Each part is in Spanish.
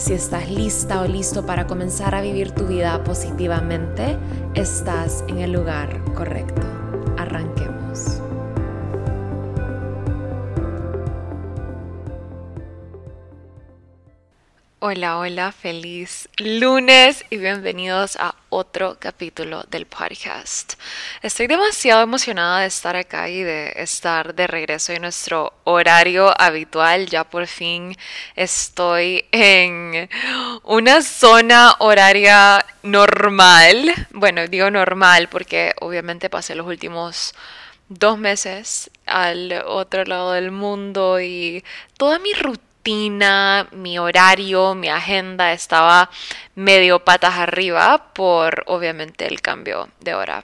Si estás lista o listo para comenzar a vivir tu vida positivamente, estás en el lugar correcto. Hola, hola, feliz lunes y bienvenidos a otro capítulo del podcast. Estoy demasiado emocionada de estar acá y de estar de regreso en nuestro horario habitual. Ya por fin estoy en una zona horaria normal. Bueno, digo normal porque obviamente pasé los últimos dos meses al otro lado del mundo y toda mi rutina mi horario, mi agenda estaba medio patas arriba por obviamente el cambio de hora.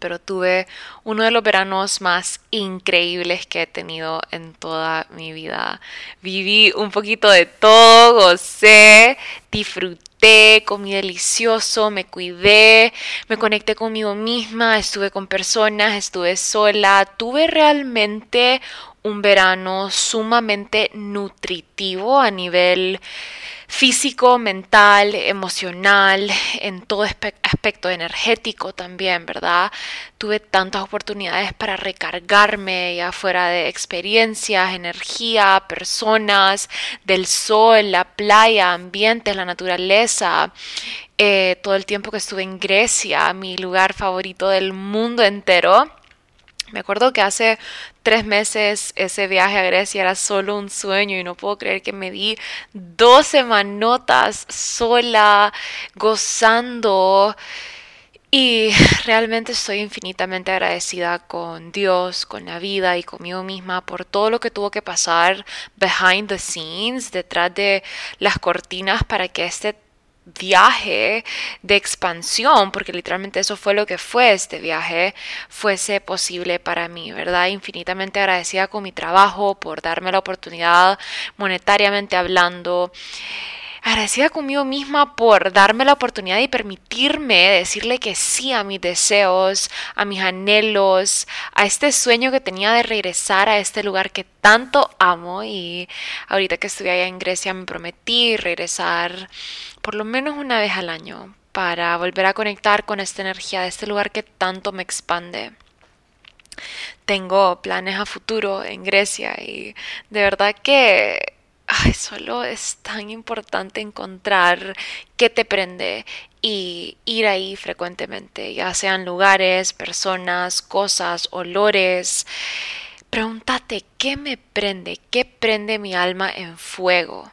Pero tuve uno de los veranos más increíbles que he tenido en toda mi vida. Viví un poquito de todo, gocé, disfruté, comí delicioso, me cuidé, me conecté conmigo misma, estuve con personas, estuve sola, tuve realmente un verano sumamente nutritivo a nivel físico, mental, emocional, en todo aspecto energético también, ¿verdad? Tuve tantas oportunidades para recargarme ya fuera de experiencias, energía, personas, del sol, la playa, ambientes, la naturaleza. Eh, todo el tiempo que estuve en Grecia, mi lugar favorito del mundo entero me acuerdo que hace tres meses ese viaje a Grecia era solo un sueño y no puedo creer que me di dos semanotas sola, gozando. Y realmente estoy infinitamente agradecida con Dios, con la vida y conmigo misma por todo lo que tuvo que pasar behind the scenes, detrás de las cortinas para que este viaje de expansión, porque literalmente eso fue lo que fue este viaje, fuese posible para mí, ¿verdad? Infinitamente agradecida con mi trabajo por darme la oportunidad monetariamente hablando agradecida conmigo misma por darme la oportunidad y permitirme decirle que sí a mis deseos, a mis anhelos, a este sueño que tenía de regresar a este lugar que tanto amo y ahorita que estuve allá en Grecia me prometí regresar por lo menos una vez al año para volver a conectar con esta energía de este lugar que tanto me expande. Tengo planes a futuro en Grecia y de verdad que ay, solo es tan importante encontrar qué te prende y ir ahí frecuentemente, ya sean lugares, personas, cosas, olores. Pregúntate qué me prende, qué prende mi alma en fuego.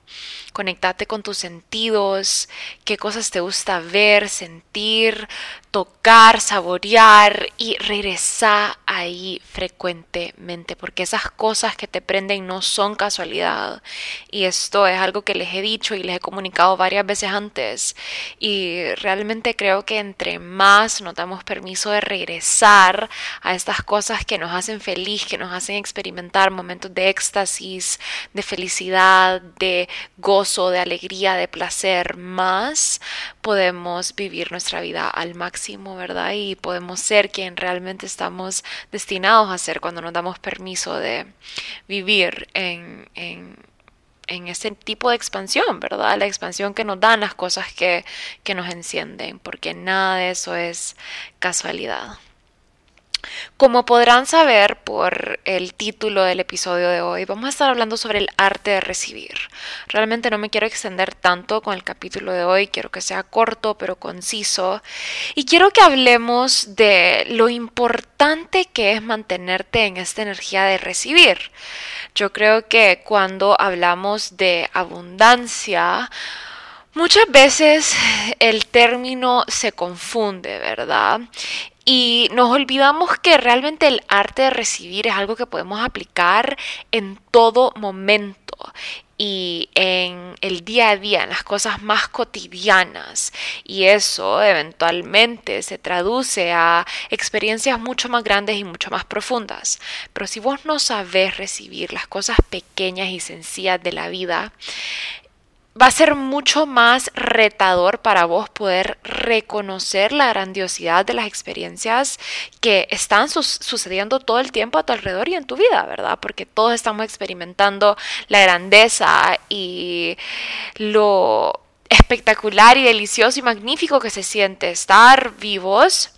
Conectate con tus sentidos, qué cosas te gusta ver, sentir, tocar, saborear y regresar ahí frecuentemente, porque esas cosas que te prenden no son casualidad. Y esto es algo que les he dicho y les he comunicado varias veces antes. Y realmente creo que entre más nos damos permiso de regresar a estas cosas que nos hacen feliz, que nos hacen experimentar momentos de éxtasis, de felicidad, de gozo, de alegría, de placer, más podemos vivir nuestra vida al máximo, ¿verdad? Y podemos ser quien realmente estamos destinados a ser cuando nos damos permiso de vivir en, en ese tipo de expansión, ¿verdad? La expansión que nos dan las cosas que, que nos encienden, porque nada de eso es casualidad. Como podrán saber por el título del episodio de hoy, vamos a estar hablando sobre el arte de recibir. Realmente no me quiero extender tanto con el capítulo de hoy, quiero que sea corto pero conciso y quiero que hablemos de lo importante que es mantenerte en esta energía de recibir. Yo creo que cuando hablamos de abundancia, Muchas veces el término se confunde, ¿verdad? Y nos olvidamos que realmente el arte de recibir es algo que podemos aplicar en todo momento. y en el día a día, en las cosas más cotidianas. Y eso eventualmente se traduce a experiencias mucho más grandes y mucho más profundas. Pero si vos no sabes recibir las cosas pequeñas y sencillas de la vida, va a ser mucho más retador para vos poder reconocer la grandiosidad de las experiencias que están sucediendo todo el tiempo a tu alrededor y en tu vida, ¿verdad? Porque todos estamos experimentando la grandeza y lo espectacular y delicioso y magnífico que se siente estar vivos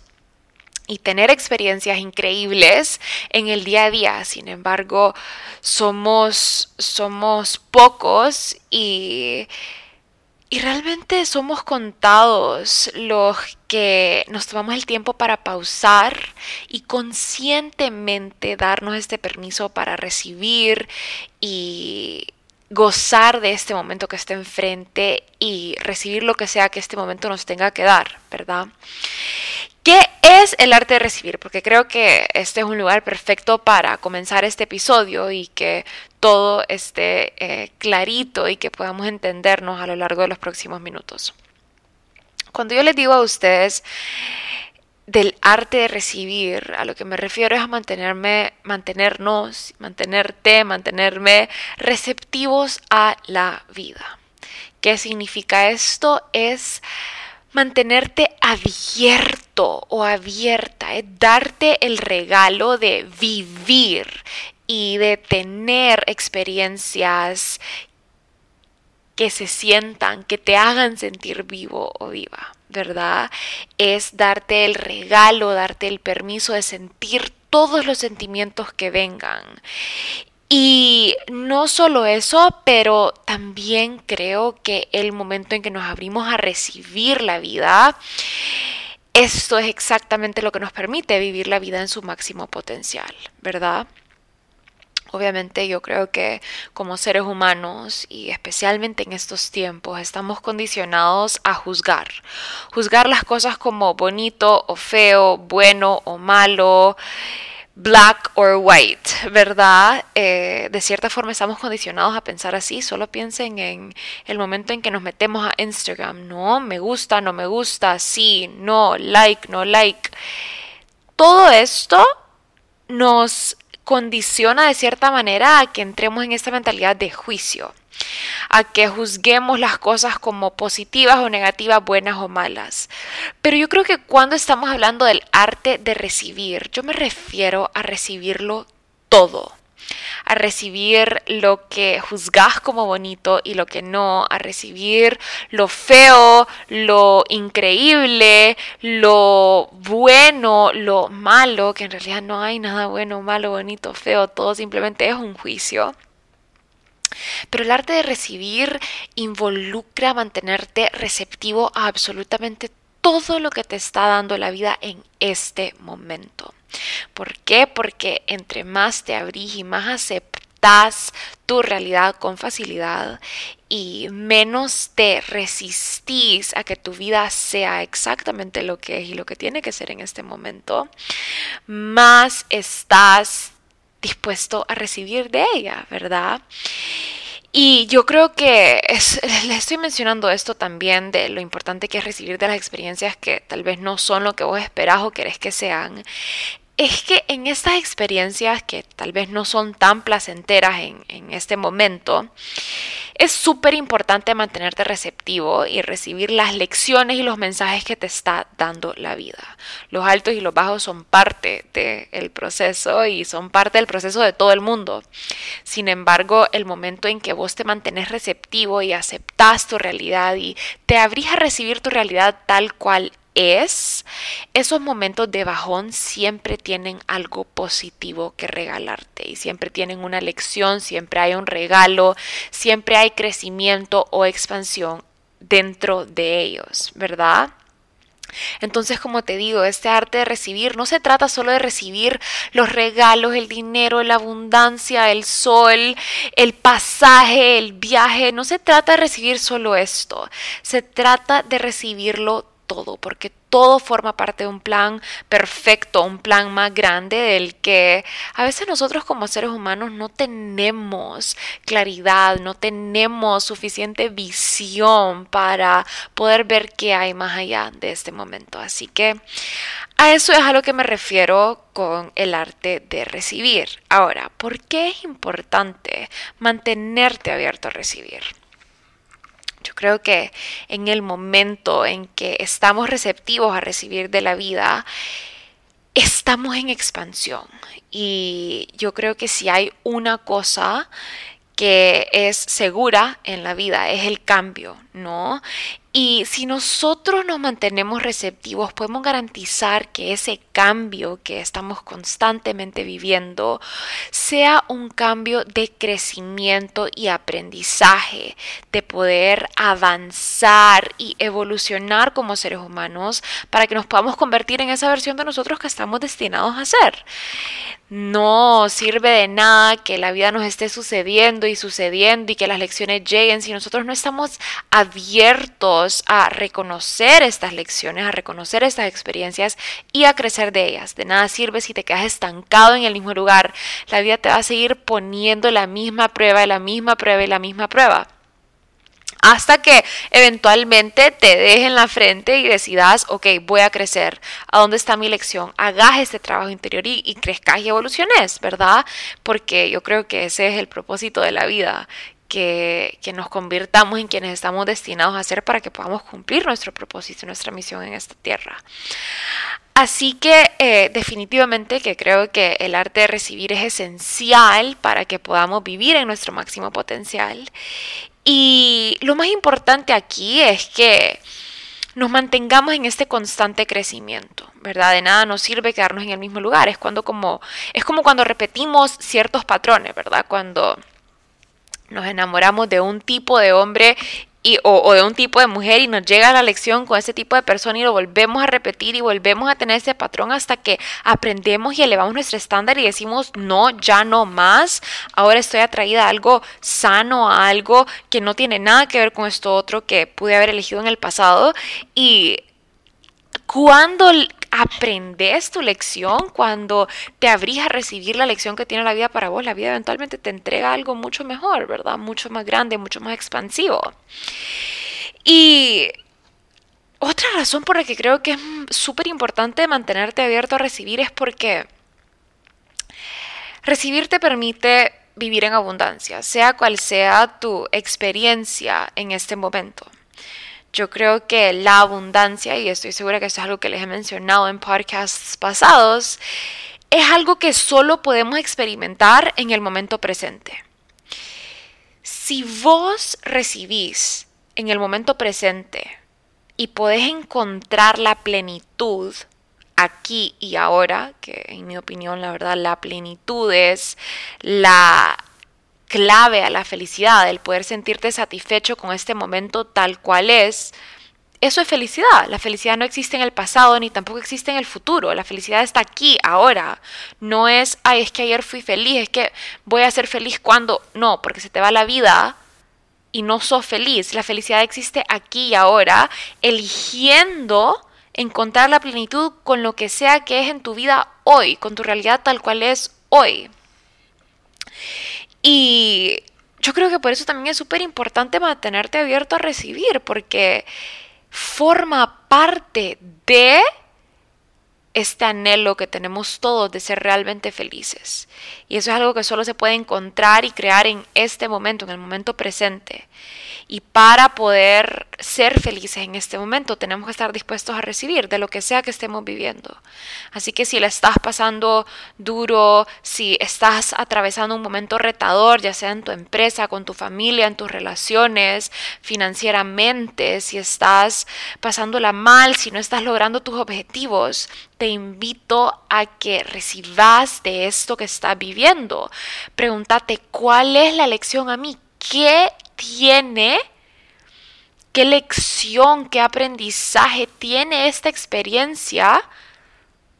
y tener experiencias increíbles en el día a día. Sin embargo, somos, somos pocos y, y realmente somos contados los que nos tomamos el tiempo para pausar y conscientemente darnos este permiso para recibir y gozar de este momento que está enfrente y recibir lo que sea que este momento nos tenga que dar, ¿verdad? ¿Qué es el arte de recibir? Porque creo que este es un lugar perfecto para comenzar este episodio y que todo esté eh, clarito y que podamos entendernos a lo largo de los próximos minutos. Cuando yo les digo a ustedes del arte de recibir, a lo que me refiero es a mantenerme, mantenernos, mantenerte, mantenerme receptivos a la vida. ¿Qué significa esto? Es mantenerte abierto o abierta, darte el regalo de vivir y de tener experiencias que se sientan, que te hagan sentir vivo o viva, ¿verdad? Es darte el regalo, darte el permiso de sentir todos los sentimientos que vengan. Y no solo eso, pero también creo que el momento en que nos abrimos a recibir la vida, esto es exactamente lo que nos permite vivir la vida en su máximo potencial, ¿verdad? Obviamente yo creo que como seres humanos y especialmente en estos tiempos estamos condicionados a juzgar. Juzgar las cosas como bonito o feo, bueno o malo black or white, ¿verdad? Eh, de cierta forma estamos condicionados a pensar así. Solo piensen en el momento en que nos metemos a Instagram. No, me gusta, no me gusta, sí, no, like, no like. Todo esto nos condiciona de cierta manera a que entremos en esta mentalidad de juicio a que juzguemos las cosas como positivas o negativas, buenas o malas. Pero yo creo que cuando estamos hablando del arte de recibir, yo me refiero a recibirlo todo a recibir lo que juzgas como bonito y lo que no, a recibir lo feo, lo increíble, lo bueno, lo malo, que en realidad no hay nada bueno, malo, bonito, feo, todo simplemente es un juicio. Pero el arte de recibir involucra mantenerte receptivo a absolutamente todo lo que te está dando la vida en este momento. ¿Por qué? Porque entre más te abrís y más aceptas tu realidad con facilidad y menos te resistís a que tu vida sea exactamente lo que es y lo que tiene que ser en este momento, más estás dispuesto a recibir de ella, ¿verdad? Y yo creo que le estoy mencionando esto también de lo importante que es recibir de las experiencias que tal vez no son lo que vos esperás o querés que sean es que en estas experiencias que tal vez no son tan placenteras en, este momento, es súper importante mantenerte receptivo y recibir las lecciones y los mensajes que te está dando la vida. Los altos y los bajos son parte del proceso y son parte del proceso de todo el mundo. Sin embargo, el momento en que vos te mantenés receptivo y aceptás tu realidad y te abrís a recibir tu realidad tal cual es, esos momentos de bajón siempre tienen algo positivo que regalarte y siempre tienen una lección, siempre hay un regalo, siempre hay crecimiento o expansión dentro de ellos, ¿verdad? Entonces, como te digo, este arte de recibir no se trata solo de recibir los regalos, el dinero, la abundancia, el sol, el pasaje, el viaje, no se trata de recibir solo esto, se trata de recibirlo todo, porque todo forma parte de un plan perfecto, un plan más grande del que a veces nosotros como seres humanos no tenemos claridad, no tenemos suficiente visión para poder ver qué hay más allá de este momento. Así que a eso es a lo que me refiero con el arte de recibir. Ahora, ¿por qué es importante mantenerte abierto a recibir? Creo que en el momento en que estamos receptivos a recibir de la vida, estamos en expansión. Y yo creo que si hay una cosa que es segura en la vida, es el cambio, ¿no? Y si nosotros nos mantenemos receptivos, podemos garantizar que ese cambio que estamos constantemente viviendo sea un cambio de crecimiento y aprendizaje, de poder avanzar y evolucionar como seres humanos para que nos podamos convertir en esa versión de nosotros que estamos destinados a ser. No sirve de nada que la vida nos esté sucediendo y sucediendo y que las lecciones lleguen si nosotros no estamos abiertos a reconocer estas lecciones, a reconocer estas experiencias y a crecer de ellas. De nada sirve si te quedas estancado en el mismo lugar. La vida te va a seguir poniendo la misma prueba, la misma prueba y la misma prueba hasta que eventualmente te dejen la frente y decidas, ok, voy a crecer, ¿a dónde está mi lección? Hagas este trabajo interior y, y crezcas y evoluciones, ¿verdad? Porque yo creo que ese es el propósito de la vida, que, nos convirtamos en quienes estamos destinados a ser para que podamos cumplir nuestro propósito nuestra misión en esta tierra. Así que eh, definitivamente que creo que el arte de recibir es esencial para que podamos vivir en nuestro máximo potencial y lo más importante aquí es que nos mantengamos en este constante crecimiento, ¿verdad? De nada nos sirve quedarnos en el mismo lugar, es cuando como es como cuando repetimos ciertos patrones, ¿verdad? Cuando nos enamoramos de un tipo de hombre o, de un tipo de mujer y nos llega la lección con ese tipo de persona y lo volvemos a repetir y volvemos a tener ese patrón hasta que aprendemos y elevamos nuestro estándar y decimos no, ya no más, ahora estoy atraída a algo sano, a algo que no tiene nada que ver con esto otro que pude haber elegido en el pasado y cuando aprendes tu lección, cuando te abrís a recibir la lección que tiene la vida para vos, la vida eventualmente te entrega algo mucho mejor, ¿verdad? Mucho más grande, mucho más expansivo. Y otra razón por la que creo que es súper importante mantenerte abierto a recibir es porque recibir te permite vivir en abundancia, sea cual sea tu experiencia en este momento. Yo creo que la abundancia, y estoy segura que esto es algo que les he mencionado en podcasts pasados, es algo que solo podemos experimentar en el momento presente. Si vos recibís en el momento presente y podés encontrar la plenitud aquí y ahora, que en mi opinión la verdad la plenitud es la clave a la felicidad, el poder sentirte satisfecho con este momento tal cual es, eso es felicidad. La felicidad no existe en el pasado ni tampoco existe en el futuro. La felicidad está aquí, ahora. No es, ay, es que ayer fui feliz, es que voy a ser feliz cuando. No, porque se te va la vida y no sos feliz. La felicidad existe aquí y ahora, eligiendo encontrar la plenitud con lo que sea que es en tu vida hoy, con tu realidad tal cual es hoy. Y yo creo que por eso también es súper importante mantenerte abierto a recibir, porque forma parte de este anhelo que tenemos todos de ser realmente felices. Y eso es algo que solo se puede encontrar y crear en este momento, en el momento presente. Y para poder ser felices en este momento tenemos que estar dispuestos a recibir de lo que sea que estemos viviendo. Así que si la estás pasando duro, si estás atravesando un momento retador, ya sea en tu empresa, con tu familia, en tus relaciones, financieramente, si estás pasándola mal, si no estás logrando tus objetivos, te invito a que recibas de esto que estás viviendo. Pregúntate, ¿cuál es la lección a mí? ¿Qué tiene, qué lección, qué aprendizaje tiene esta experiencia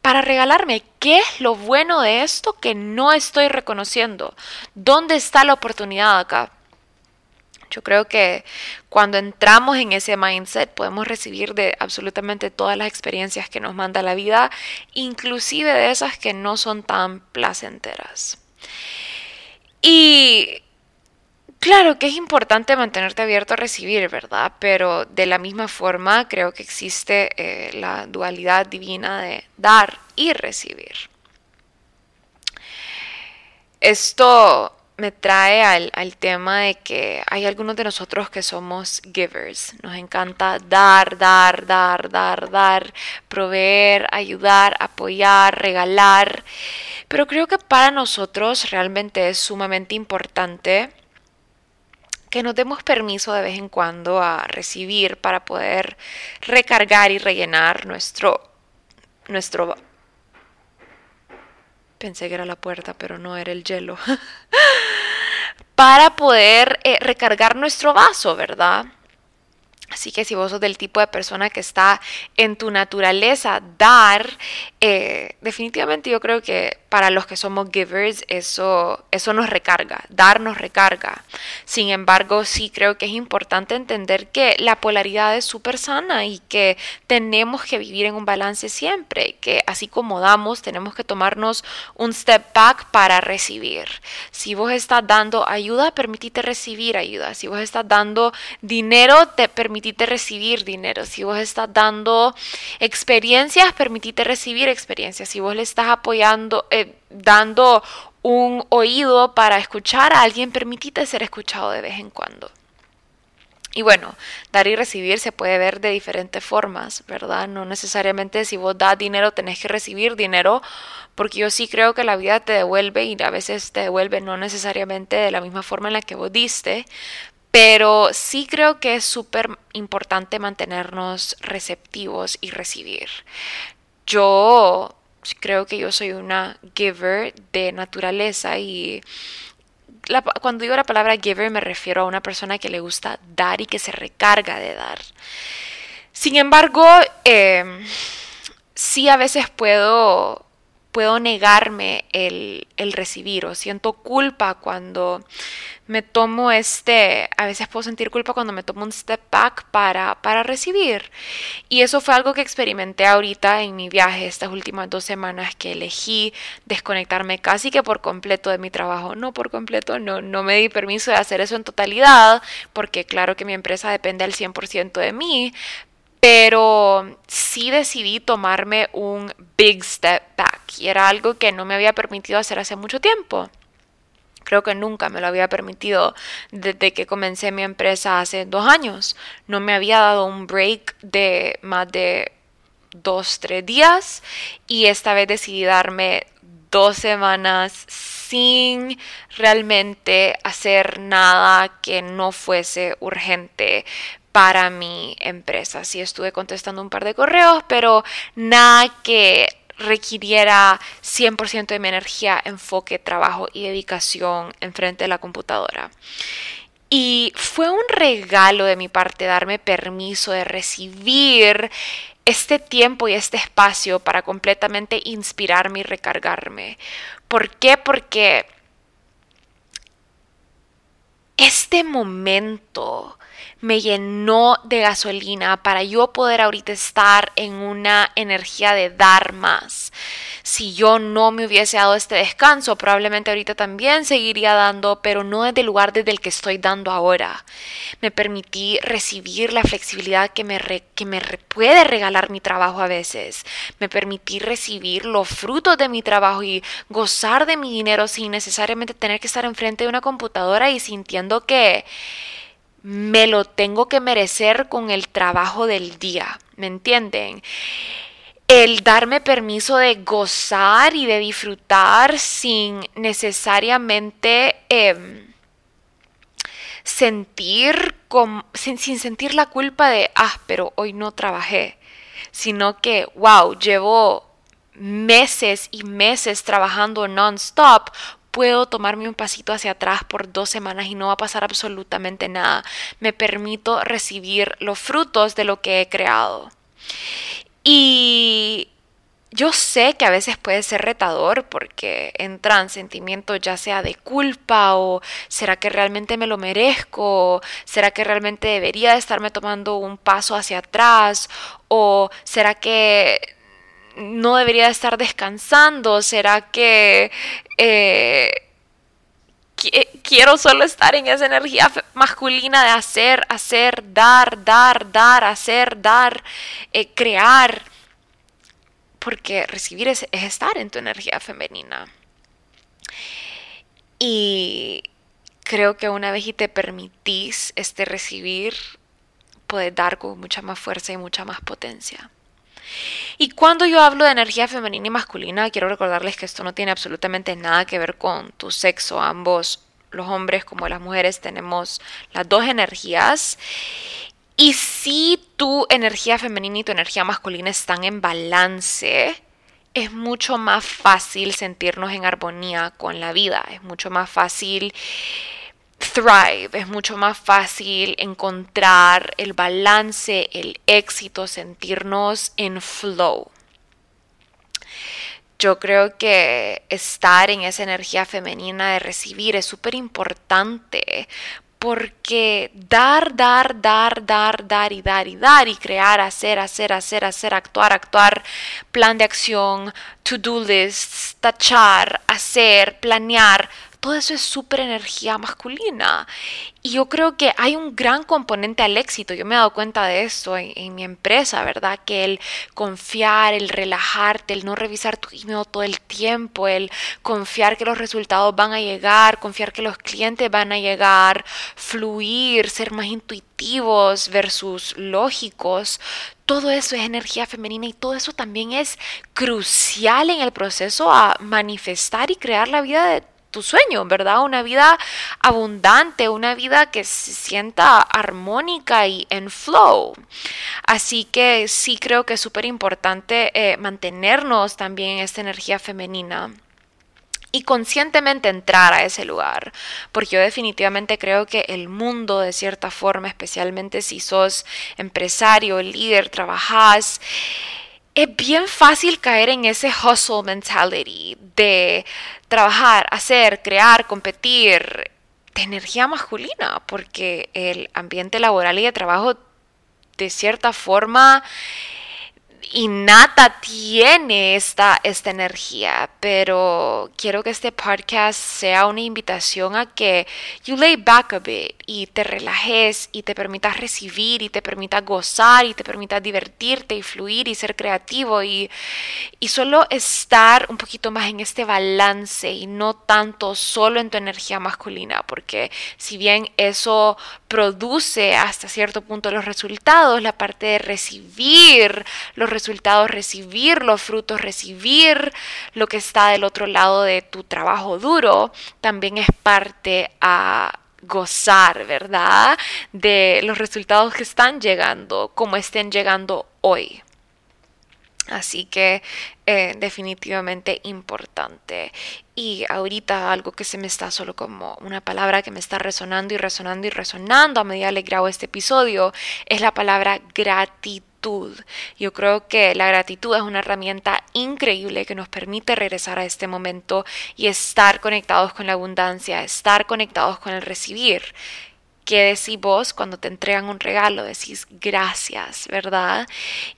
para regalarme? ¿Qué es lo bueno de esto que no estoy reconociendo? ¿Dónde está la oportunidad acá? Yo creo que cuando entramos en ese mindset podemos recibir de absolutamente todas las experiencias que nos manda la vida, inclusive de esas que no son tan placenteras. Y Claro que es importante mantenerte abierto a recibir, ¿verdad? Pero de la misma forma creo que existe eh, la dualidad divina de dar y recibir. Esto me trae al, tema de que hay algunos de nosotros que somos givers. Nos encanta dar, dar, dar, dar, dar, proveer, ayudar, apoyar, regalar. Pero creo que para nosotros realmente es sumamente importante que nos demos permiso de vez en cuando a recibir para poder recargar y rellenar nuestro nuestro pensé que era la puerta, pero no era el hielo. para poder eh, recargar nuestro vaso, ¿verdad? Así que si vos sos del tipo de persona que está en tu naturaleza dar, eh, definitivamente yo creo que para los que somos givers eso, eso nos recarga, dar nos recarga. Sin embargo, sí creo que es importante entender que la polaridad es súper sana y que tenemos que vivir en un balance siempre, que así como damos, tenemos que tomarnos un step back para recibir. Si vos estás dando ayuda, permitite recibir ayuda. Si vos estás dando dinero, te permitite recibir dinero. Si vos estás dando experiencias, permitite recibir experiencias. Si vos le estás apoyando, eh, dando un oído para escuchar a alguien, permitite ser escuchado de vez en cuando. Y bueno, dar y recibir se puede ver de diferentes formas, ¿verdad? No necesariamente si vos das dinero tenés que recibir dinero, porque yo sí creo que la vida te devuelve y a veces te devuelve no necesariamente de la misma forma en la que vos diste, pero sí creo que es súper importante mantenernos receptivos y recibir. Yo creo que yo soy una giver de naturaleza y cuando digo la palabra giver me refiero a una persona que le gusta dar y que se recarga de dar. Sin embargo, em, sí a veces puedo puedo negarme el, el, recibir o siento culpa cuando me tomo este, a veces puedo sentir culpa cuando me tomo un step back para, para recibir. Y eso fue algo que experimenté ahorita en mi viaje estas últimas dos semanas que elegí desconectarme casi que por completo de mi trabajo. No por completo, no, no me di permiso de hacer eso en totalidad, porque claro que mi empresa depende al 100% de mí, pero sí decidí tomarme un big step back y era algo que no me había permitido hacer hace mucho tiempo. Creo que nunca me lo había permitido desde que comencé mi empresa hace dos años. No me había dado un break de más de dos, tres días y esta vez decidí darme dos semanas sin realmente hacer nada que no fuese urgente para mi empresa. Sí estuve contestando un par de correos, pero nada que requiriera 100% de mi energía, enfoque, trabajo y dedicación enfrente de la computadora. Y fue un regalo de mi parte darme permiso de recibir este tiempo y este espacio para completamente inspirarme y recargarme. ¿Por qué? Porque este momento me llenó de gasolina para yo poder ahorita estar en una energía de dar más. Si yo no me hubiese dado este descanso, probablemente ahorita también seguiría dando, pero no desde el lugar desde el que estoy dando ahora. Me permití recibir la flexibilidad que me, que me puede regalar mi trabajo a veces. Me permití recibir los frutos de mi trabajo y gozar de mi dinero sin necesariamente tener que estar enfrente de una computadora y sintiendo que me lo tengo que merecer con el trabajo del día, ¿me entienden? El darme permiso de gozar y de disfrutar sin necesariamente em, sentir, sin, sin sentir la culpa de, ah, pero hoy no trabajé, sino que, wow, llevo meses y meses trabajando non-stop puedo tomarme un pasito hacia atrás por dos semanas y no va a pasar absolutamente nada. Me permito recibir los frutos de lo que he creado. Y yo sé que a veces puede ser retador porque entran sentimientos ya sea de culpa o será que realmente me lo merezco, será que realmente debería estarme tomando un paso hacia atrás o será que no debería estar descansando, será que eh, quiero solo estar en esa energía masculina de hacer, hacer, dar, dar, dar, hacer, dar, eh, crear porque recibir es, estar en tu energía femenina. Y creo que una vez y te permitís este recibir, puedes dar con mucha más fuerza y mucha más potencia. Y cuando yo hablo de energía femenina y masculina, quiero recordarles que esto no tiene absolutamente nada que ver con tu sexo. Ambos, los hombres como las mujeres, tenemos las dos energías. Y si tu energía femenina y tu energía masculina están en balance, es mucho más fácil sentirnos en armonía con la vida, es mucho más fácil thrive, es mucho más fácil encontrar el balance, el éxito, sentirnos en flow. Yo creo que estar en esa energía femenina de recibir es súper importante porque dar, dar, dar, dar, dar y dar y dar y crear, hacer, hacer, hacer, hacer, actuar, actuar, plan de acción, to-do lists, tachar, hacer, planear, todo eso es súper energía masculina. Y yo creo que hay un gran componente al éxito. Yo me he dado cuenta de esto en, mi empresa, ¿verdad? Que el confiar, el relajarte, el no revisar tu email todo el tiempo, el confiar que los resultados van a llegar, confiar que los clientes van a llegar, fluir, ser más intuitivos versus lógicos. Todo eso es energía femenina y todo eso también es crucial en el proceso a manifestar y crear la vida de tu sueño, ¿verdad? Una vida abundante, una vida que se sienta armónica y en flow. Así que sí creo que es súper importante eh, mantenernos también esta energía femenina y conscientemente entrar a ese lugar, porque yo definitivamente creo que el mundo de cierta forma, especialmente si sos empresario, líder, trabajas, es bien fácil caer en ese hustle mentality de trabajar, hacer, crear, competir de energía masculina, porque el ambiente laboral y de trabajo de cierta forma innata tiene esta, esta energía, pero quiero que este podcast sea una invitación a que you lay back a bit y te relajes y te permitas recibir y te permitas gozar y te permitas divertirte y fluir y ser creativo y, y solo estar un poquito más en este balance y no tanto solo en tu energía masculina, porque si bien eso produce hasta cierto punto los resultados, la parte de recibir los resultados, recibir los frutos, recibir lo que está del otro lado de tu trabajo duro, también es parte a gozar, ¿verdad? De los resultados que están llegando, como estén llegando hoy. Así que eh, definitivamente importante. Y ahorita algo que se me está solo como una palabra que me está resonando y resonando y resonando a medida que grabo este episodio es la palabra Yo creo que la gratitud es una herramienta increíble que nos permite regresar a este momento y estar conectados con la abundancia, estar conectados con el recibir. ¿Qué decís vos cuando te entregan un regalo? Decís gracias, ¿verdad?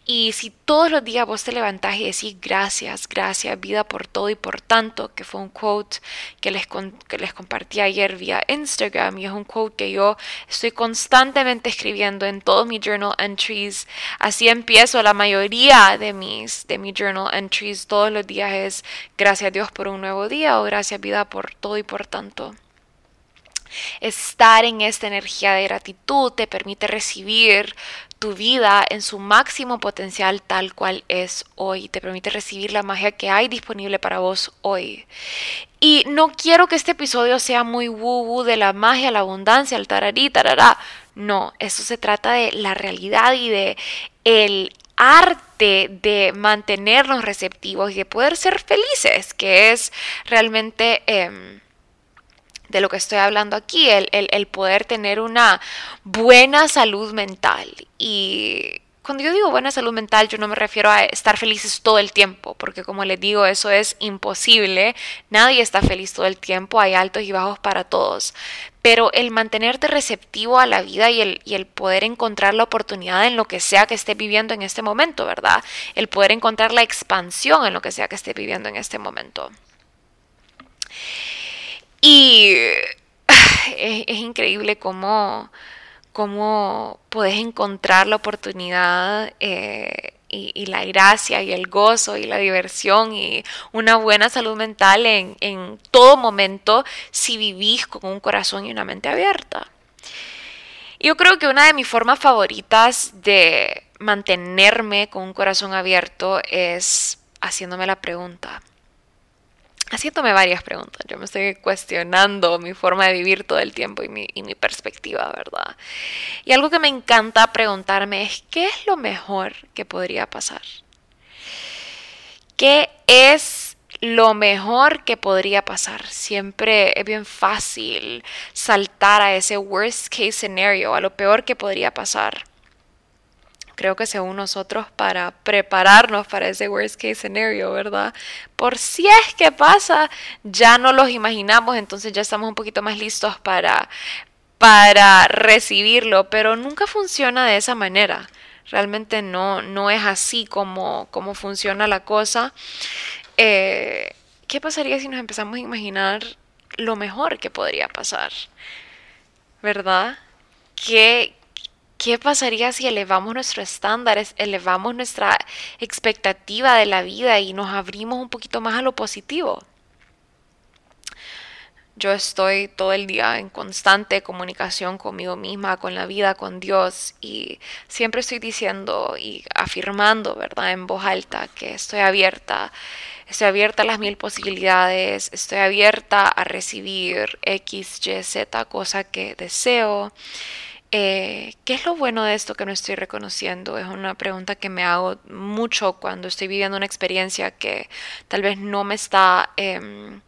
Y si todos los días vos te levantás y decís gracias, gracias, vida por todo y por tanto, que fue un quote que les, que les compartí ayer vía Instagram y es un quote que yo estoy constantemente escribiendo en todos mis journal entries. Así empiezo la mayoría de mis, de mis journal entries todos los días es gracias a Dios por un nuevo día o gracias vida por todo y por tanto. Estar en esta energía de gratitud te permite recibir tu vida en su máximo potencial tal cual es hoy. Te permite recibir la magia que hay disponible para vos hoy. Y no quiero que este episodio sea muy woo de la magia, la abundancia, el tararí, tarará. No, eso se trata de la realidad y de el arte de mantenernos receptivos y de poder ser felices, que es realmente... Em, de lo que estoy hablando aquí, el, poder tener una buena salud mental. Y cuando yo digo buena salud mental, yo no me refiero a estar felices todo el tiempo, porque como les digo, eso es imposible. Nadie está feliz todo el tiempo, hay altos y bajos para todos. Pero el mantenerte receptivo a la vida y el, y el poder encontrar la oportunidad en lo que sea que esté viviendo en este momento, ¿verdad? El poder encontrar la expansión en lo que sea que esté viviendo en este momento. Y es, increíble cómo cómo puedes encontrar la oportunidad eh, y, la gracia y el gozo y la diversión y una buena salud mental en, en todo momento si vivís con un corazón y una mente abierta. Yo creo que una de mis formas favoritas de mantenerme con un corazón abierto es haciéndome la pregunta, haciéndome varias preguntas. Yo me estoy cuestionando mi forma de vivir todo el tiempo y mi, y mi, perspectiva, ¿verdad? Y algo que me encanta preguntarme es, ¿qué es lo mejor que podría pasar? ¿Qué es lo mejor que podría pasar? Siempre es bien fácil saltar a ese worst case scenario, a lo peor que podría pasar creo que según nosotros para prepararnos para ese worst case scenario, ¿verdad? Por si es que pasa, ya no los imaginamos, entonces ya estamos un poquito más listos para, para recibirlo, pero nunca funciona de esa manera. Realmente no, no es así como, como funciona la cosa. Eh, ¿Qué pasaría si nos empezamos a imaginar lo mejor que podría pasar? ¿Verdad? ¿Qué, ¿Qué pasaría si elevamos nuestros estándares, elevamos nuestra expectativa de la vida y nos abrimos un poquito más a lo positivo? Yo estoy todo el día en constante comunicación conmigo misma, con la vida, con Dios y siempre estoy diciendo y afirmando, ¿verdad? En voz alta que estoy abierta, estoy abierta a las mil posibilidades, estoy abierta a recibir X, Y, Z, cosa que deseo eh, ¿Qué es lo bueno de esto que no estoy reconociendo? Es una pregunta que me hago mucho cuando estoy viviendo una experiencia que tal vez no me está, em,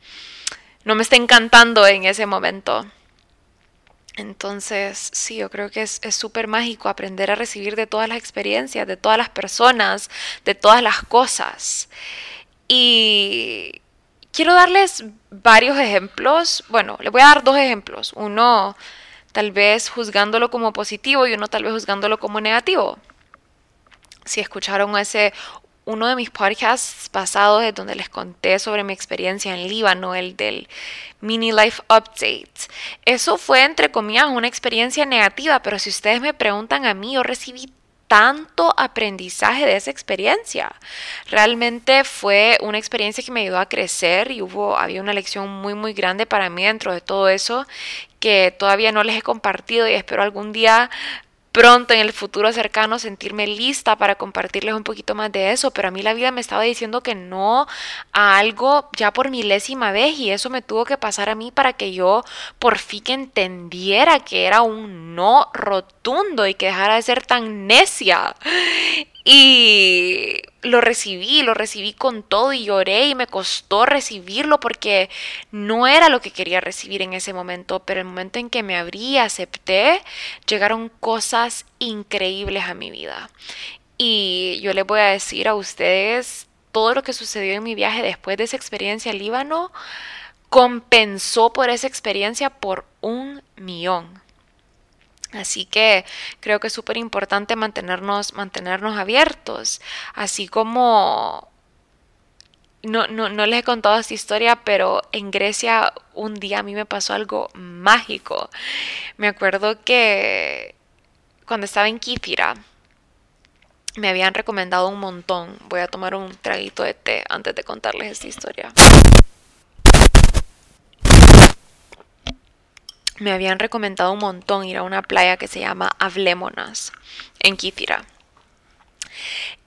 no me está encantando en ese momento. Entonces, sí, yo creo que es súper mágico aprender a recibir de todas las experiencias, de todas las personas, de todas las cosas. Y quiero darles varios ejemplos. Bueno, les voy a dar dos ejemplos. Uno tal vez juzgándolo como positivo y uno tal vez juzgándolo como negativo. Si escucharon ese uno de mis podcasts pasados es donde les conté sobre mi experiencia en Líbano, el del Mini Life Update. Eso fue, entre comillas, una experiencia negativa, pero si ustedes me preguntan a mí, yo recibí tanto aprendizaje de esa experiencia. Realmente fue una experiencia que me ayudó a crecer y hubo, había una lección muy, muy grande para mí dentro de todo eso que todavía no les he compartido y espero algún día pronto en el futuro cercano sentirme lista para compartirles un poquito más de eso, pero a mí la vida me estaba diciendo que no a algo ya por milésima vez y eso me tuvo que pasar a mí para que yo por fin entendiera que era un no rotundo y que dejara de ser tan necia. Y lo recibí, lo recibí con todo y lloré y me costó recibirlo porque no era lo que quería recibir en ese momento, pero el momento en que me abrí acepté, llegaron cosas increíbles a mi vida. Y yo les voy a decir a ustedes todo lo que sucedió en mi viaje después de esa experiencia en Líbano compensó por esa experiencia por un millón. Así que creo que es súper importante mantenernos, mantenernos abiertos, así como no, no, no, les he contado esta historia, pero en Grecia un día a mí me pasó algo mágico. Me acuerdo que cuando estaba en Kífira me habían recomendado un montón. Voy a tomar un traguito de té antes de contarles esta historia. Me habían recomendado un montón ir a una playa que se llama Avlémonas, en Kithira.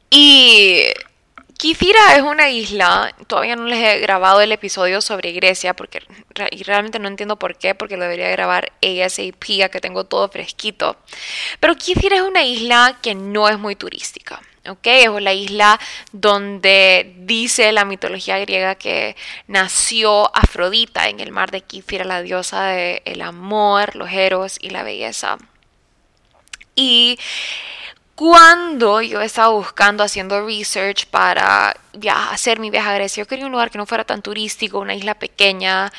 Y Kithira es una isla, todavía no les he grabado el episodio sobre Grecia, porque y realmente no entiendo por qué, porque lo debería grabar ASAP, a que tengo todo fresquito. Pero Kithira es una isla que no es muy turística. Es la isla donde dice la mitología griega que nació Afrodita en el mar de Kífira, la diosa del amor, los eros y la belleza. Y cuando yo estaba buscando, haciendo research para hacer mi viaje a Grecia, yo quería un lugar que no fuera tan turístico, una isla pequeña.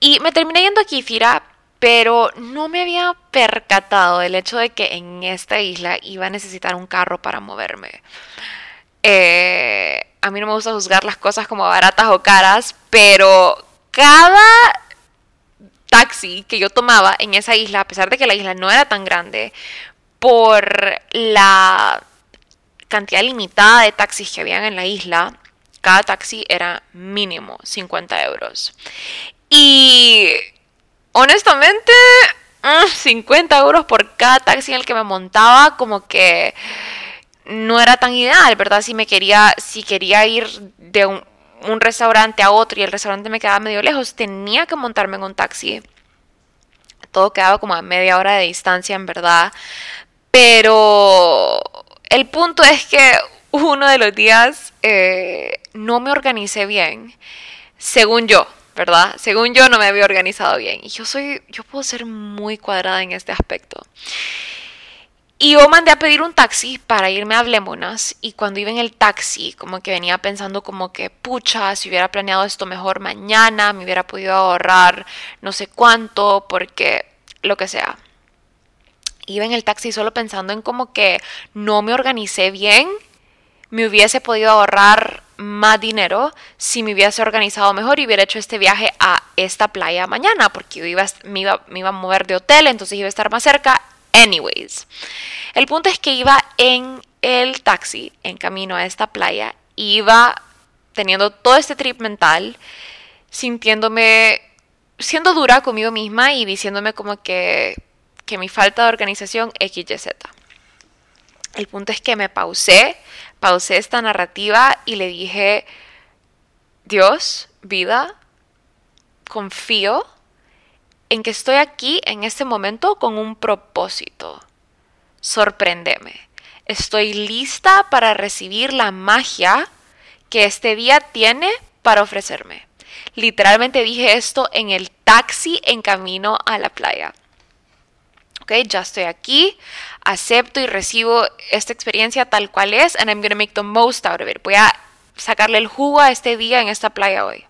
Y me terminé yendo a Kifira, pero no me había percatado del hecho de que en esta isla iba a necesitar un carro para moverme. Eh, a mí no me gusta juzgar las cosas como baratas o caras, pero cada taxi que yo tomaba en esa isla, a pesar de que la isla no era tan grande, por la cantidad limitada de taxis que habían en la isla, cada taxi era mínimo 50 euros. Y honestamente, 50 mm, euros por cada taxi en el que me montaba, como que no era tan ideal, ¿verdad? Si me quería, si quería ir de un, restaurante a otro y el restaurante me quedaba medio lejos, tenía que montarme en un taxi. Todo quedaba como a media hora de distancia, en verdad. Pero el punto es que uno de los días eh, no me organicé bien, según yo, ¿verdad? Según yo no me había organizado bien. Y yo soy, yo puedo ser muy cuadrada en este aspecto. Y yo mandé a pedir un taxi para irme a Blémonas y cuando iba en el taxi como que venía pensando como que pucha, si hubiera planeado esto mejor mañana, me hubiera podido ahorrar no sé cuánto, porque lo que sea iba en el taxi solo pensando en como que no me organicé bien, me hubiese podido ahorrar más dinero si me hubiese organizado mejor y hubiera hecho este viaje a esta playa mañana, porque iba, me, iba, me iba a mover de hotel, entonces iba a estar más cerca. Anyways, el punto es que iba en el taxi en camino a esta playa, iba teniendo todo este trip mental, sintiéndome, siendo dura conmigo misma y diciéndome como que que mi falta de organización XYZ. El punto es que me pausé, pausé esta narrativa y le dije, Dios, vida, confío en que estoy aquí en este momento con un propósito. Sorpréndeme. Estoy lista para recibir la magia que este día tiene para ofrecerme. Literalmente dije esto en el taxi en camino a la playa ya estoy aquí, acepto y recibo esta experiencia tal cual es, and I'm going to make the most out of it. Voy a sacarle el jugo a este día en esta playa hoy.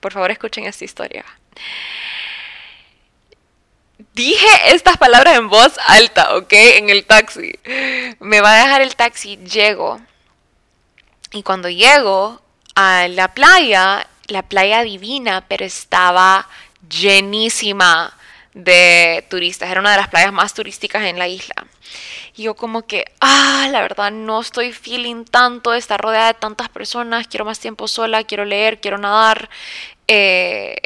Por favor, escuchen esta historia. Dije estas palabras en voz alta, ¿ok? En el taxi. Me va a dejar el taxi, llego. Y cuando llego a la playa, la playa divina, pero estaba llenísima de turistas. Era una de las playas más turísticas en la isla. Y yo como que, ah, la verdad no estoy feeling tanto, estar rodeada de tantas personas, quiero más tiempo sola, quiero leer, quiero nadar. Eh,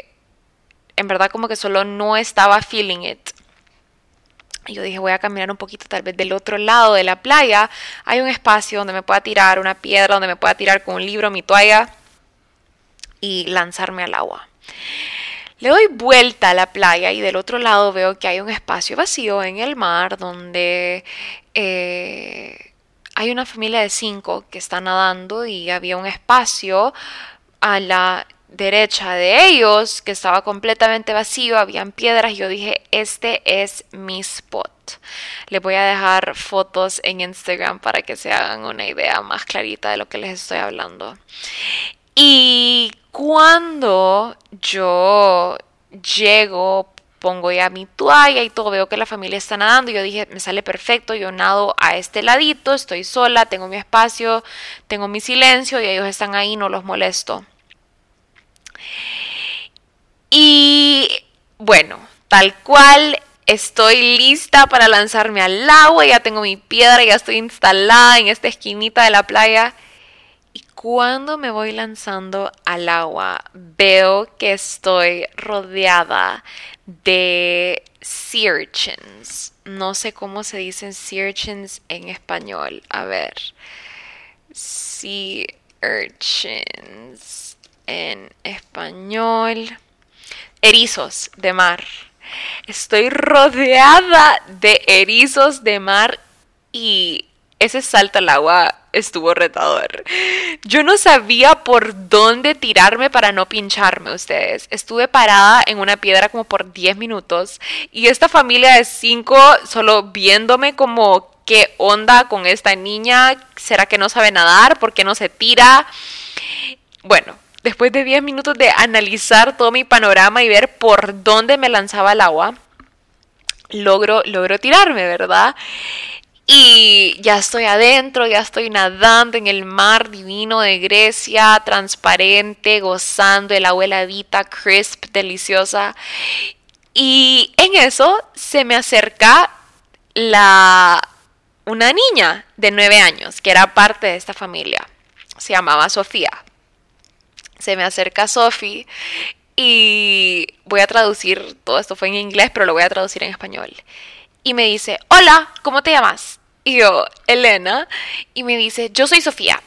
en verdad como que solo no estaba feeling it. Yo dije, voy a caminar un poquito tal vez del otro lado de la playa. Hay un espacio donde me pueda tirar una piedra, donde me pueda tirar con un libro, mi toalla y lanzarme al agua. Le doy vuelta a la playa y del otro lado veo que hay un espacio vacío en el mar donde eh, hay una familia de cinco que está nadando y había un espacio a la derecha de ellos que estaba completamente vacío, habían piedras y yo dije, este es mi spot. Les voy a dejar fotos en Instagram para que se hagan una idea más clarita de lo que les estoy hablando. Y cuando yo llego, pongo ya mi toalla y todo, veo que la familia está nadando, yo dije, me sale perfecto, yo nado a este ladito, estoy sola, tengo mi espacio, tengo mi silencio y ellos están ahí, no los molesto. Y bueno, tal cual estoy lista para lanzarme al agua, ya tengo mi piedra, ya estoy instalada en esta esquinita de la playa cuando me voy lanzando al agua, veo que estoy rodeada de sea urchins. No sé cómo se dicen sea urchins en español. A ver. Sea urchins en español. Erizos de mar. Estoy rodeada de erizos de mar y ese salto al agua estuvo retador. Yo no sabía por dónde tirarme para no pincharme ustedes. Estuve parada en una piedra como por 10 minutos y esta familia de cinco solo viéndome como ¿qué onda con esta niña? ¿Será que no sabe nadar? ¿Por qué no se tira? Bueno, después de 10 minutos de analizar todo mi panorama y ver por dónde me lanzaba el agua, logro, logro tirarme, ¿verdad? Y ya estoy adentro, ya estoy nadando en el mar divino de Grecia, transparente, gozando el agua heladita, crisp, deliciosa. Y en eso se me acerca la una niña de nueve años que era parte de esta familia. Se llamaba Sofía. Se me acerca Sophie y voy a traducir, todo esto fue en inglés, pero lo voy a traducir en español. Y me dice, hola, ¿cómo te llamas? Y yo, Elena. Y me dice, yo soy Sofía.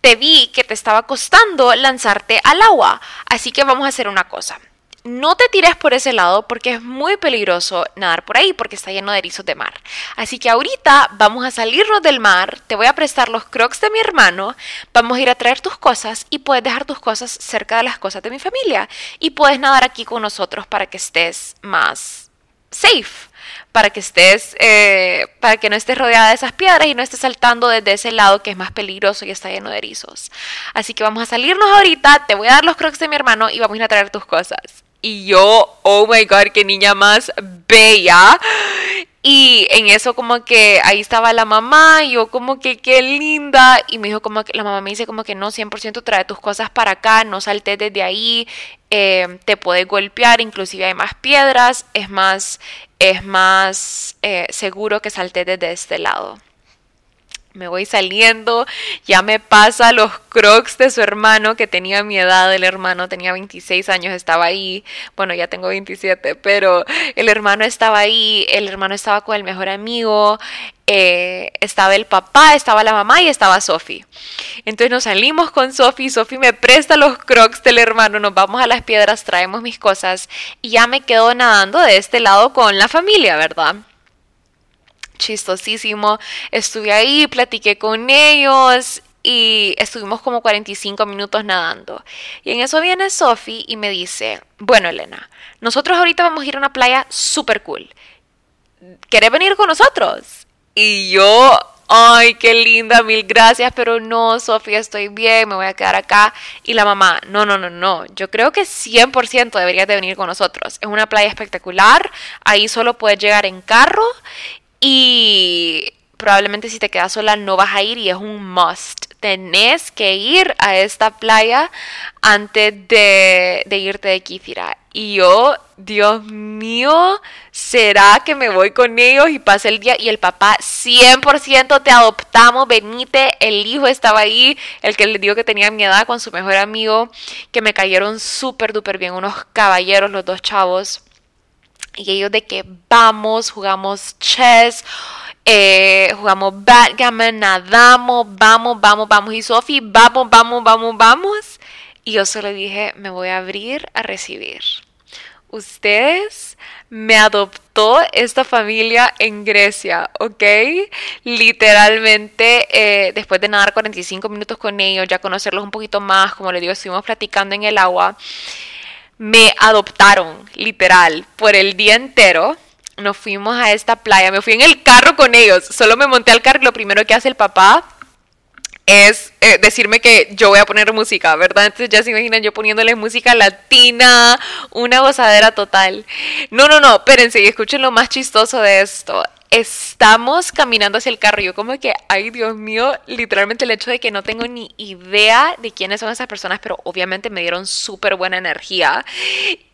Te vi que te estaba costando lanzarte al agua, así que vamos a hacer una cosa no te tires por ese lado porque es muy peligroso nadar por ahí porque está lleno de erizos de mar. Así que ahorita vamos a salirnos del mar, te voy a prestar los crocs de mi hermano, vamos a ir a traer tus cosas y puedes dejar tus cosas cerca de las cosas de mi familia y puedes nadar aquí con nosotros para que estés más safe para que estés, eh, para que no estés rodeada de esas piedras y no estés saltando desde ese lado que es más peligroso y está lleno de erizos. Así que vamos a salirnos ahorita, te voy a dar los crocs de mi hermano y vamos a ir a traer tus cosas. Y yo, oh my god, qué niña más bella. Y en eso como que ahí estaba la mamá, y yo como que qué linda. Y me dijo como que la mamá me dice como que no, 100% trae tus cosas para acá, no saltes desde ahí, eh, te puedes golpear, inclusive hay más piedras, es más, es más eh, seguro que saltes desde este lado me voy saliendo, ya me pasa los crocs de su hermano que tenía mi edad, el hermano tenía 26 años, estaba ahí, bueno ya tengo 27, pero el hermano estaba ahí, el hermano estaba con el mejor amigo, eh, estaba el papá, estaba la mamá y estaba Sophie. Entonces nos salimos con Sophie, Sophie me presta los crocs del hermano, nos vamos a las piedras, traemos mis cosas y ya me quedo nadando de este lado con la familia, ¿verdad? Chistosísimo. Estuve ahí, platiqué con ellos y estuvimos como 45 minutos nadando. Y en eso viene Sophie y me dice, bueno Elena, nosotros ahorita vamos a ir a una playa súper cool. ¿Querés venir con nosotros? Y yo, ay, qué linda, mil gracias, pero no, Sofía, estoy bien, me voy a quedar acá. Y la mamá, no, no, no, no, yo creo que 100% deberías de venir con nosotros. Es una playa espectacular, ahí solo puedes llegar en carro y probablemente si te quedas sola no vas a ir y es un must. Tenés que ir a esta playa antes de, irte de Kífira. Y yo, Dios mío, ¿será que me voy con ellos y pase el día? Y el papá, 100% te adoptamos, venite. El hijo estaba ahí, el que le digo que tenía mi edad con su mejor amigo, que me cayeron súper, duper bien, unos caballeros, los dos chavos. Y ellos de que vamos, jugamos chess, eh, jugamos backgammon, nadamos, vamos, vamos, vamos. Y Sophie, vamos, vamos, vamos, vamos. Y yo solo dije, me voy a abrir a recibir. Ustedes me adoptó esta familia en Grecia, ¿ok? Literalmente, eh, después de nadar 45 minutos con ellos, ya conocerlos un poquito más, como les digo, estuvimos platicando en el agua me adoptaron, literal, por el día entero. Nos fuimos a esta playa, me fui en el carro con ellos, solo me monté al carro lo primero que hace el papá es eh, decirme que yo voy a poner música, ¿verdad? Entonces ya se imaginan yo poniéndole música latina, una gozadera total. No, no, no, espérense y escuchen lo más chistoso de esto estamos caminando hacia el carro. Yo como que, ay Dios mío, literalmente el hecho de que no tengo ni idea de quiénes son esas personas, pero obviamente me dieron súper buena energía.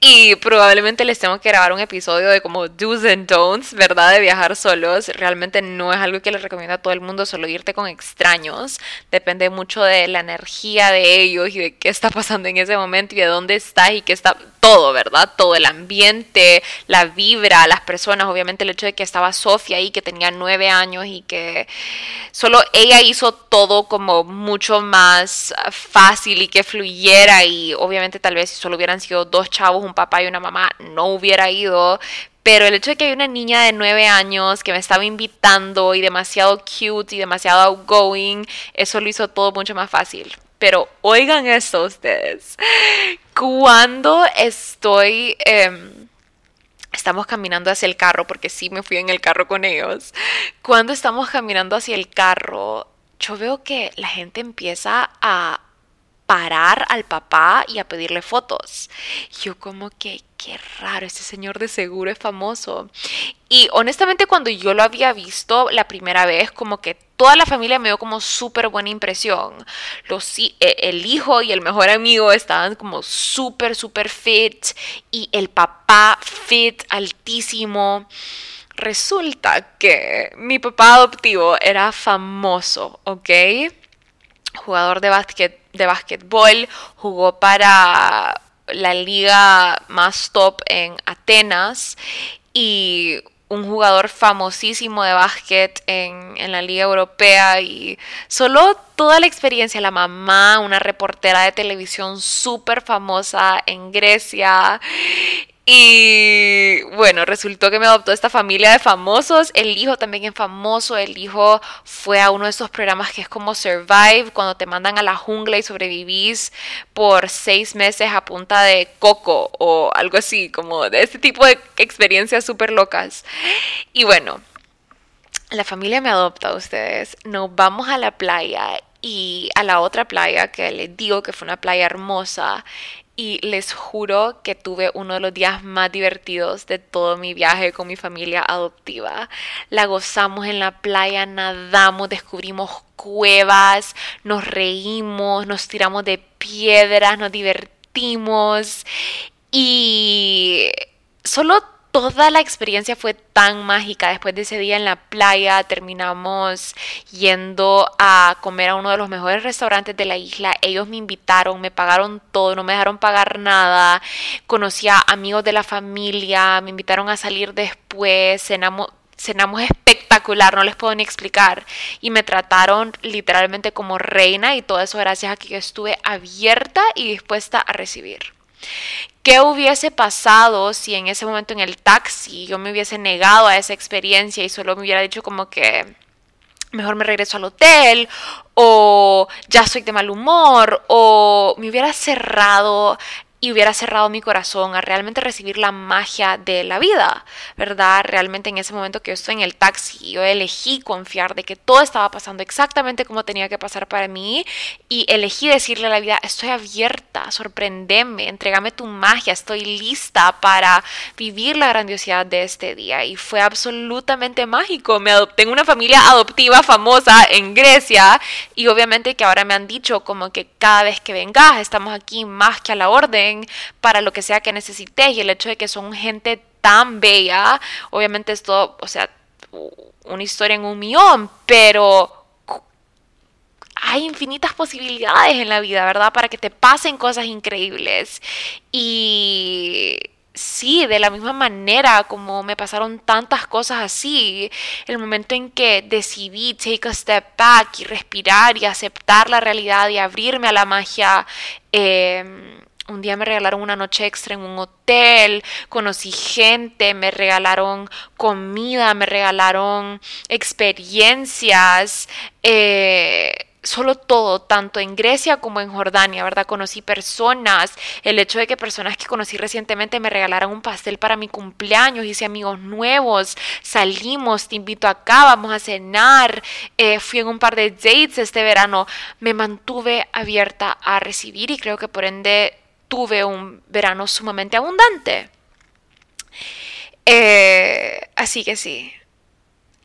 Y probablemente les tengo que grabar un episodio de como do's and don'ts, ¿verdad? De viajar solos. Realmente no es algo que les recomiendo a todo el mundo, solo irte con extraños. Depende mucho de la energía de ellos y de qué está pasando en ese momento y de dónde estás y qué está todo, ¿verdad? Todo el ambiente, la vibra, las personas, obviamente el hecho de que estaba Sofía ahí, que tenía nueve años y que solo ella hizo todo como mucho más fácil y que fluyera y obviamente tal vez si solo hubieran sido dos chavos, un papá y una mamá, no hubiera ido, pero el hecho de que hay una niña de nueve años que me estaba invitando y demasiado cute y demasiado outgoing, eso lo hizo todo mucho más fácil. Pero oigan esto ustedes. Cuando estoy em, estamos caminando hacia el carro, porque sí me fui en el carro con ellos, cuando estamos caminando hacia el carro, yo veo que la gente empieza a parar al papá y a pedirle fotos. Yo como que, qué raro, este señor de seguro es famoso. Y honestamente cuando yo lo había visto la primera vez, como que toda la familia me dio como súper buena impresión. Los, e, el hijo y el mejor amigo estaban como súper, súper fit y el papá fit, altísimo. Resulta que mi papá adoptivo era famoso, ¿ok? Jugador de básquet de básquetbol, jugó para la liga más top en Atenas y un jugador famosísimo de básquet en, en, la liga europea y solo toda la experiencia, la mamá, una reportera de televisión súper famosa en Grecia y bueno, resultó que me adoptó esta familia de famosos. El hijo también es famoso. El hijo fue a uno de estos programas que es como Survive, cuando te mandan a la jungla y sobrevivís por seis meses a punta de coco o algo así, como de este tipo de experiencias súper locas. Y bueno, la familia me adopta ustedes. Nos vamos a la playa y a la otra playa que les digo que fue una playa hermosa y les juro que tuve uno de los días más divertidos de todo mi viaje con mi familia adoptiva. La gozamos en la playa, nadamos, descubrimos cuevas, nos reímos, nos tiramos de piedras, nos divertimos y solo toda la experiencia fue tan mágica. Después de ese día en la playa terminamos yendo a comer a uno de los mejores restaurantes de la isla. Ellos me invitaron, me pagaron todo, no me dejaron pagar nada. Conocí a amigos de la familia, me invitaron a salir después, cenamos espectacular, no les puedo ni explicar. Y me trataron literalmente como reina y todo eso gracias a que yo estuve abierta y dispuesta a recibir. ¿Qué hubiese pasado si en ese momento en el taxi yo me hubiese negado a esa experiencia y solo me hubiera dicho como que mejor me regreso al hotel o ya soy de mal humor o me hubiera cerrado y hubiera cerrado mi corazón a realmente recibir la magia de la vida, ¿verdad? Realmente en ese momento que yo estoy en el taxi, yo elegí confiar de que todo estaba pasando exactamente como tenía que pasar para mí y elegí decirle a la vida, estoy abierta, sorprendeme, entregame tu magia, estoy lista para vivir la grandiosidad de este día y fue absolutamente mágico. Me adopté en una familia adoptiva famosa en Grecia y obviamente que ahora me han dicho como que cada vez que vengas estamos aquí más que a la orden para lo que sea que necesites y el hecho de que son gente tan bella, obviamente es todo, o sea, una historia en un millón, pero hay infinitas posibilidades en la vida, ¿verdad? Para que te pasen cosas increíbles. Y sí, de la misma manera como me pasaron tantas cosas así, el momento en que decidí take a step back y respirar y aceptar la realidad y abrirme a la magia, eh, un día me regalaron una noche extra en un hotel, conocí gente, me regalaron comida, me regalaron experiencias. Eh, solo todo, tanto en Grecia como en Jordania, ¿verdad? Conocí personas, el hecho de que personas que conocí recientemente me regalaran un pastel para mi cumpleaños, hice amigos nuevos, salimos, te invito acá, vamos a cenar, eh, fui en un par de dates este verano, me mantuve abierta a recibir y creo que por ende tuve un verano sumamente abundante. Eh, así que sí,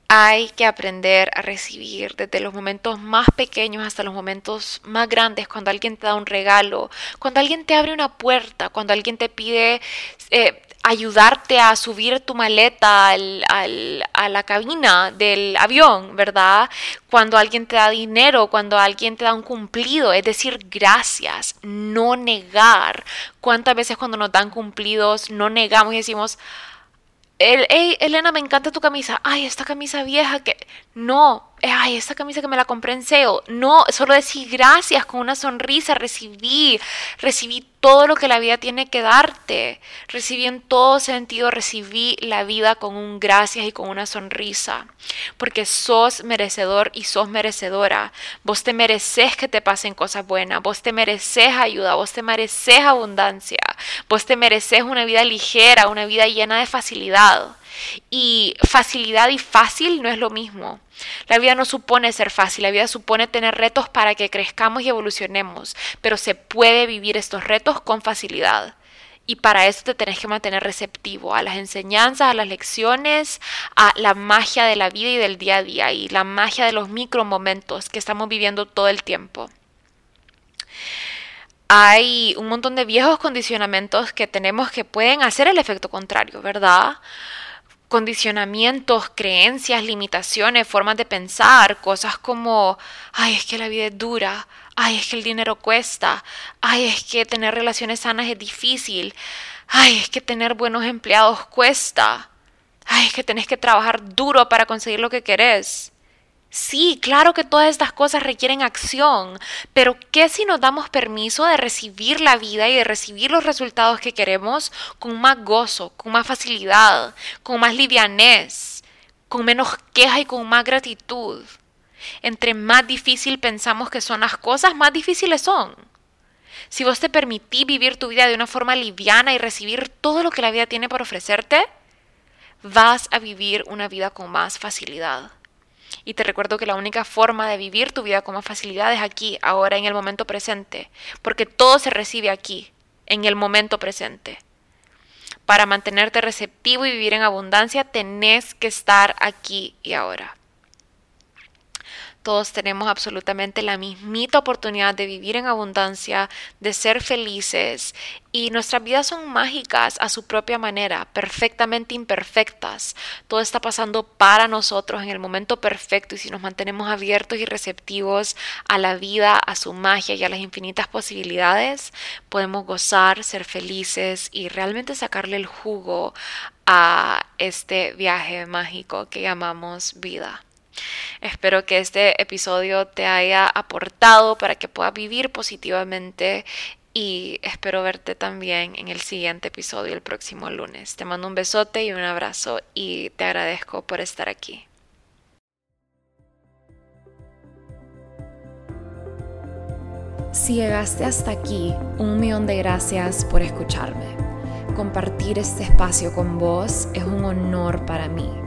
hay que aprender a recibir desde los momentos más pequeños hasta los momentos más grandes, cuando alguien te da un regalo, cuando alguien te abre una puerta, cuando alguien te pide eh, ayudarte a subir tu maleta a la cabina del avión, ¿verdad? Cuando alguien te da dinero, cuando alguien te da un cumplido, es decir, gracias, no negar. ¿Cuántas veces cuando nos dan cumplidos no negamos y decimos, hey, Elena, me encanta tu camisa, ay, esta camisa vieja que... No, ay, esta camisa que me la compré en sale. No, solo decir gracias con una sonrisa. Recibí, recibí todo lo que la vida tiene que darte. Recibí en todo sentido, recibí la vida con un gracias y con una sonrisa. Porque sos merecedor y sos merecedora. Vos te mereces que te pasen cosas buenas. Vos te mereces ayuda. Vos te mereces abundancia. Vos te mereces una vida ligera, una vida llena de facilidad. Y facilidad y fácil no es lo mismo. La vida no supone ser fácil, la vida supone tener retos para que crezcamos y evolucionemos, pero se puede vivir estos retos con facilidad. Y para eso te tenés que mantener receptivo a las enseñanzas, a las lecciones, a la magia de la vida y del día a día y la magia de los micromomentos que estamos viviendo todo el tiempo. Hay un montón de viejos condicionamientos que tenemos que pueden hacer el efecto contrario, ¿verdad? Condicionamientos, creencias, limitaciones, formas de pensar, cosas como, ay, es que la vida es dura, ay, es que el dinero cuesta, ay, es que tener relaciones sanas es difícil, ay, es que tener buenos empleados cuesta, ay, es que tenés que trabajar duro para conseguir lo que querés. Sí, claro que todas estas cosas requieren acción, pero ¿qué si nos damos permiso de recibir la vida y de recibir los resultados que queremos con más gozo, con más facilidad, con más livianez, con menos queja y con más gratitud? Entre más difícil pensamos que son las cosas, más difíciles son. Si vos te permitís vivir tu vida de una forma liviana y recibir todo lo que la vida tiene para ofrecerte, vas a vivir una vida con más facilidad. Y te recuerdo que la única forma de vivir tu vida con más facilidad es aquí, ahora, en el momento presente, porque todo se recibe aquí, en el momento presente. Para mantenerte receptivo y vivir en abundancia, tenés que estar aquí y ahora. Todos tenemos absolutamente la mismita oportunidad de vivir en abundancia, de ser felices y nuestras vidas son mágicas a su propia manera, perfectamente imperfectas. Todo está pasando para nosotros en el momento perfecto y si nos mantenemos abiertos y receptivos a la vida, a su magia y a las infinitas posibilidades, podemos gozar, ser felices y realmente sacarle el jugo a este viaje mágico que llamamos vida. Espero que este episodio te haya aportado para que puedas vivir positivamente y espero verte también en el siguiente episodio el próximo lunes. Te mando un besote y un abrazo y te agradezco por estar aquí. Si llegaste hasta aquí, un millón de gracias por escucharme. Compartir este espacio con vos es un honor para mí